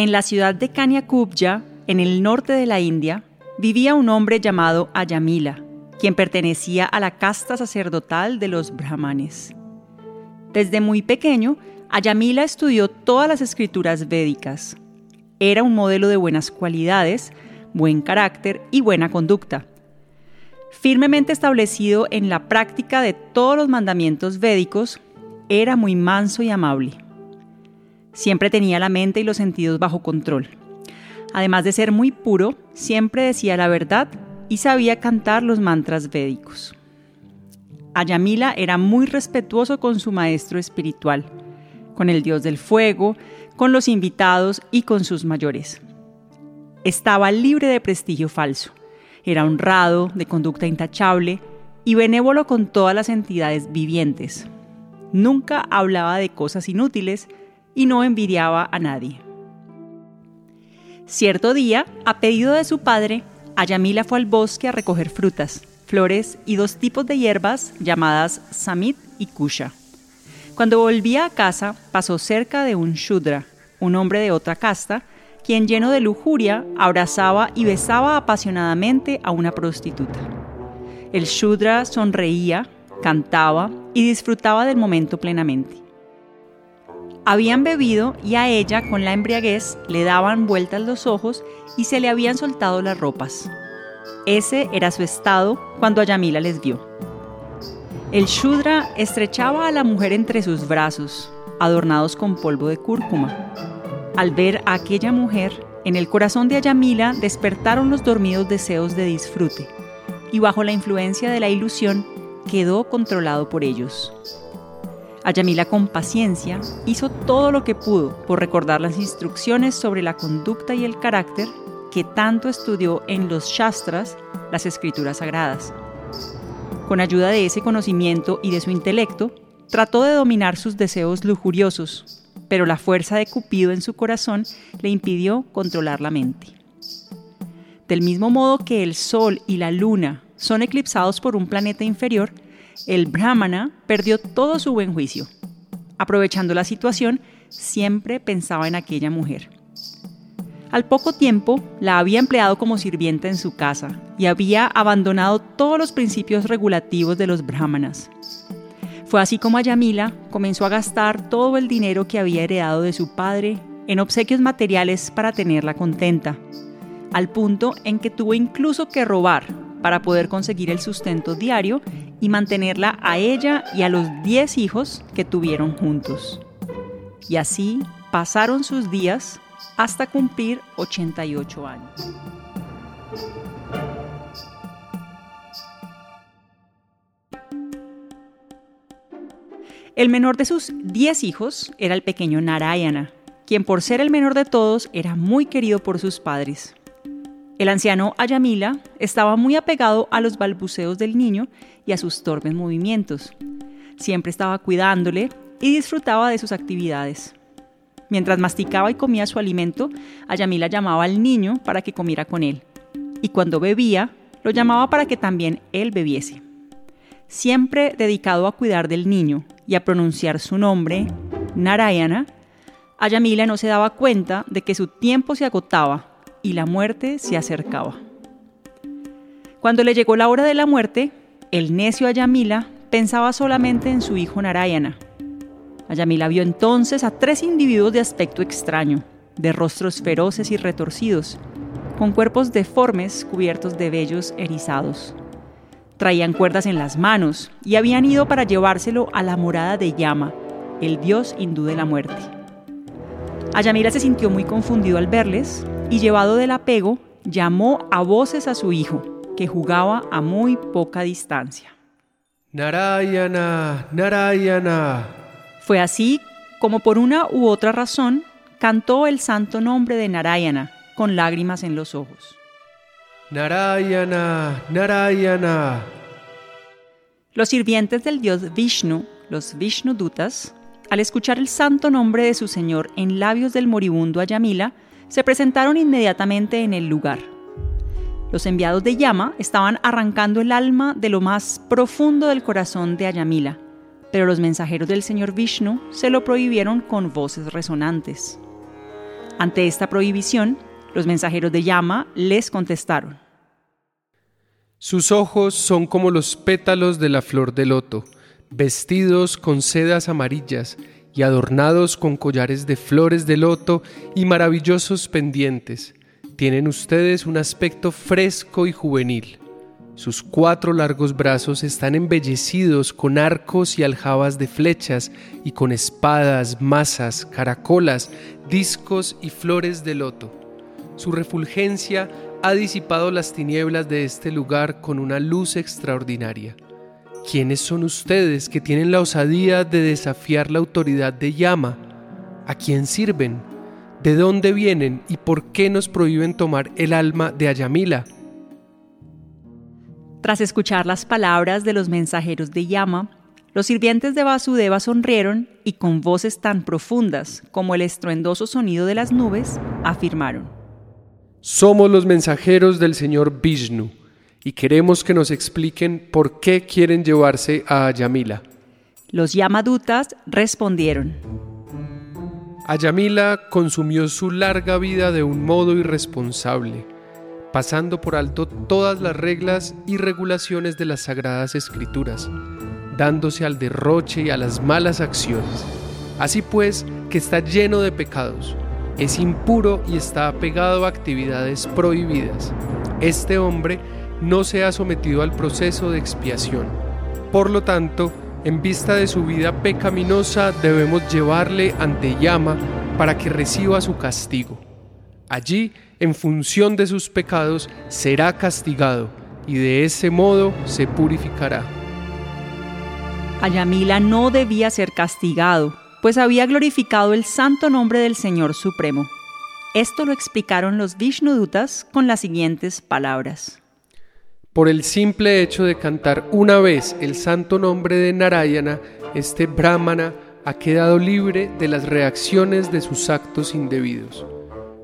En la ciudad de Kanyakubja, en el norte de la India, vivía un hombre llamado Ayamila, quien pertenecía a la casta sacerdotal de los brahmanes. Desde muy pequeño, Ayamila estudió todas las escrituras védicas. Era un modelo de buenas cualidades, buen carácter y buena conducta. Firmemente establecido en la práctica de todos los mandamientos védicos, era muy manso y amable. Siempre tenía la mente y los sentidos bajo control. Además de ser muy puro, siempre decía la verdad y sabía cantar los mantras védicos. Ayamila era muy respetuoso con su maestro espiritual, con el dios del fuego, con los invitados y con sus mayores. Estaba libre de prestigio falso, era honrado, de conducta intachable y benévolo con todas las entidades vivientes. Nunca hablaba de cosas inútiles, y no envidiaba a nadie. Cierto día, a pedido de su padre, Ayamila fue al bosque a recoger frutas, flores y dos tipos de hierbas llamadas samit y kusha. Cuando volvía a casa, pasó cerca de un shudra, un hombre de otra casta, quien lleno de lujuria abrazaba y besaba apasionadamente a una prostituta. El shudra sonreía, cantaba y disfrutaba del momento plenamente. Habían bebido y a ella, con la embriaguez, le daban vueltas los ojos y se le habían soltado las ropas. Ese era su estado cuando Ayamila les vio. El Shudra estrechaba a la mujer entre sus brazos, adornados con polvo de cúrcuma. Al ver a aquella mujer, en el corazón de Ayamila despertaron los dormidos deseos de disfrute, y bajo la influencia de la ilusión quedó controlado por ellos. Ayamila con paciencia hizo todo lo que pudo por recordar las instrucciones sobre la conducta y el carácter que tanto estudió en los Shastras, las escrituras sagradas. Con ayuda de ese conocimiento y de su intelecto, trató de dominar sus deseos lujuriosos, pero la fuerza de Cupido en su corazón le impidió controlar la mente. Del mismo modo que el Sol y la Luna son eclipsados por un planeta inferior, el brahmana perdió todo su buen juicio. Aprovechando la situación, siempre pensaba en aquella mujer. Al poco tiempo la había empleado como sirvienta en su casa y había abandonado todos los principios regulativos de los brahmanas. Fue así como Ayamila comenzó a gastar todo el dinero que había heredado de su padre en obsequios materiales para tenerla contenta, al punto en que tuvo incluso que robar para poder conseguir el sustento diario y mantenerla a ella y a los 10 hijos que tuvieron juntos. Y así pasaron sus días hasta cumplir 88 años. El menor de sus 10 hijos era el pequeño Narayana, quien por ser el menor de todos era muy querido por sus padres. El anciano Ayamila estaba muy apegado a los balbuceos del niño y a sus torpes movimientos. Siempre estaba cuidándole y disfrutaba de sus actividades. Mientras masticaba y comía su alimento, Ayamila llamaba al niño para que comiera con él. Y cuando bebía, lo llamaba para que también él bebiese. Siempre dedicado a cuidar del niño y a pronunciar su nombre, Narayana, Ayamila no se daba cuenta de que su tiempo se agotaba y la muerte se acercaba. Cuando le llegó la hora de la muerte, el necio Ayamila pensaba solamente en su hijo Narayana. Ayamila vio entonces a tres individuos de aspecto extraño, de rostros feroces y retorcidos, con cuerpos deformes cubiertos de vellos erizados. Traían cuerdas en las manos y habían ido para llevárselo a la morada de Yama, el dios hindú de la muerte. Ayamila se sintió muy confundido al verles y llevado del apego, llamó a voces a su hijo, que jugaba a muy poca distancia. Narayana, Narayana. Fue así como por una u otra razón cantó el santo nombre de Narayana con lágrimas en los ojos. Narayana, Narayana. Los sirvientes del dios Vishnu, los Vishnudutas, al escuchar el santo nombre de su señor en labios del moribundo Ayamila, se presentaron inmediatamente en el lugar. Los enviados de Yama estaban arrancando el alma de lo más profundo del corazón de Ayamila, pero los mensajeros del señor Vishnu se lo prohibieron con voces resonantes. Ante esta prohibición, los mensajeros de Yama les contestaron. Sus ojos son como los pétalos de la flor de loto vestidos con sedas amarillas adornados con collares de flores de loto y maravillosos pendientes. Tienen ustedes un aspecto fresco y juvenil. Sus cuatro largos brazos están embellecidos con arcos y aljabas de flechas y con espadas, masas, caracolas, discos y flores de loto. Su refulgencia ha disipado las tinieblas de este lugar con una luz extraordinaria. ¿Quiénes son ustedes que tienen la osadía de desafiar la autoridad de Yama? ¿A quién sirven? ¿De dónde vienen y por qué nos prohíben tomar el alma de Ayamila? Tras escuchar las palabras de los mensajeros de Yama, los sirvientes de Vasudeva sonrieron y con voces tan profundas como el estruendoso sonido de las nubes, afirmaron: Somos los mensajeros del señor Vishnu y queremos que nos expliquen por qué quieren llevarse a Yamila. Los Yamadutas respondieron. Ayamila consumió su larga vida de un modo irresponsable, pasando por alto todas las reglas y regulaciones de las sagradas escrituras, dándose al derroche y a las malas acciones. Así pues, que está lleno de pecados, es impuro y está apegado a actividades prohibidas. Este hombre no se ha sometido al proceso de expiación. Por lo tanto, en vista de su vida pecaminosa debemos llevarle ante llama para que reciba su castigo. Allí, en función de sus pecados, será castigado y de ese modo se purificará. Ayamila no debía ser castigado, pues había glorificado el santo nombre del Señor Supremo. Esto lo explicaron los Vishnudutas con las siguientes palabras. Por el simple hecho de cantar una vez el santo nombre de Narayana, este brahmana ha quedado libre de las reacciones de sus actos indebidos.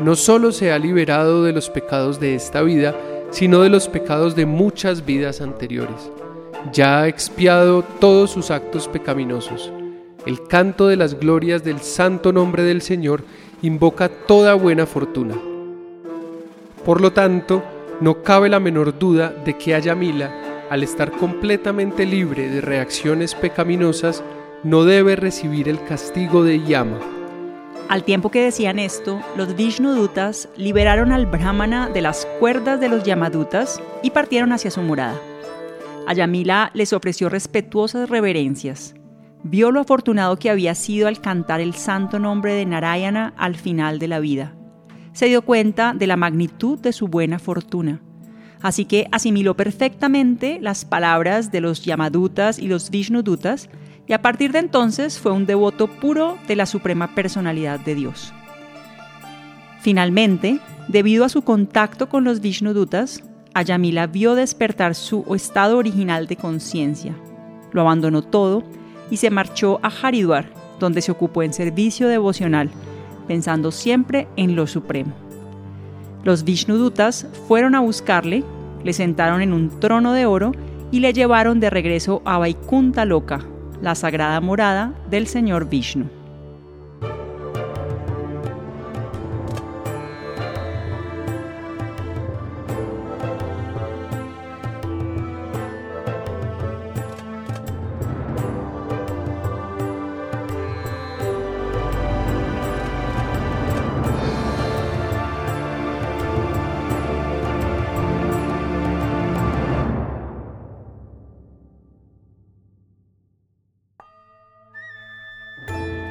No solo se ha liberado de los pecados de esta vida, sino de los pecados de muchas vidas anteriores. Ya ha expiado todos sus actos pecaminosos. El canto de las glorias del santo nombre del Señor invoca toda buena fortuna. Por lo tanto, no cabe la menor duda de que Ayamila, al estar completamente libre de reacciones pecaminosas, no debe recibir el castigo de Yama. Al tiempo que decían esto, los Vishnudutas liberaron al Brahmana de las cuerdas de los Yamadutas y partieron hacia su morada. Ayamila les ofreció respetuosas reverencias. Vio lo afortunado que había sido al cantar el santo nombre de Narayana al final de la vida se dio cuenta de la magnitud de su buena fortuna. Así que asimiló perfectamente las palabras de los Yamadutas y los Vishnudutas y a partir de entonces fue un devoto puro de la suprema personalidad de Dios. Finalmente, debido a su contacto con los Vishnudutas, Ayamila vio despertar su estado original de conciencia. Lo abandonó todo y se marchó a Haridwar, donde se ocupó en servicio devocional pensando siempre en lo supremo. Los Vishnudutas fueron a buscarle, le sentaron en un trono de oro y le llevaron de regreso a Vaikunta Loka, la sagrada morada del señor Vishnu.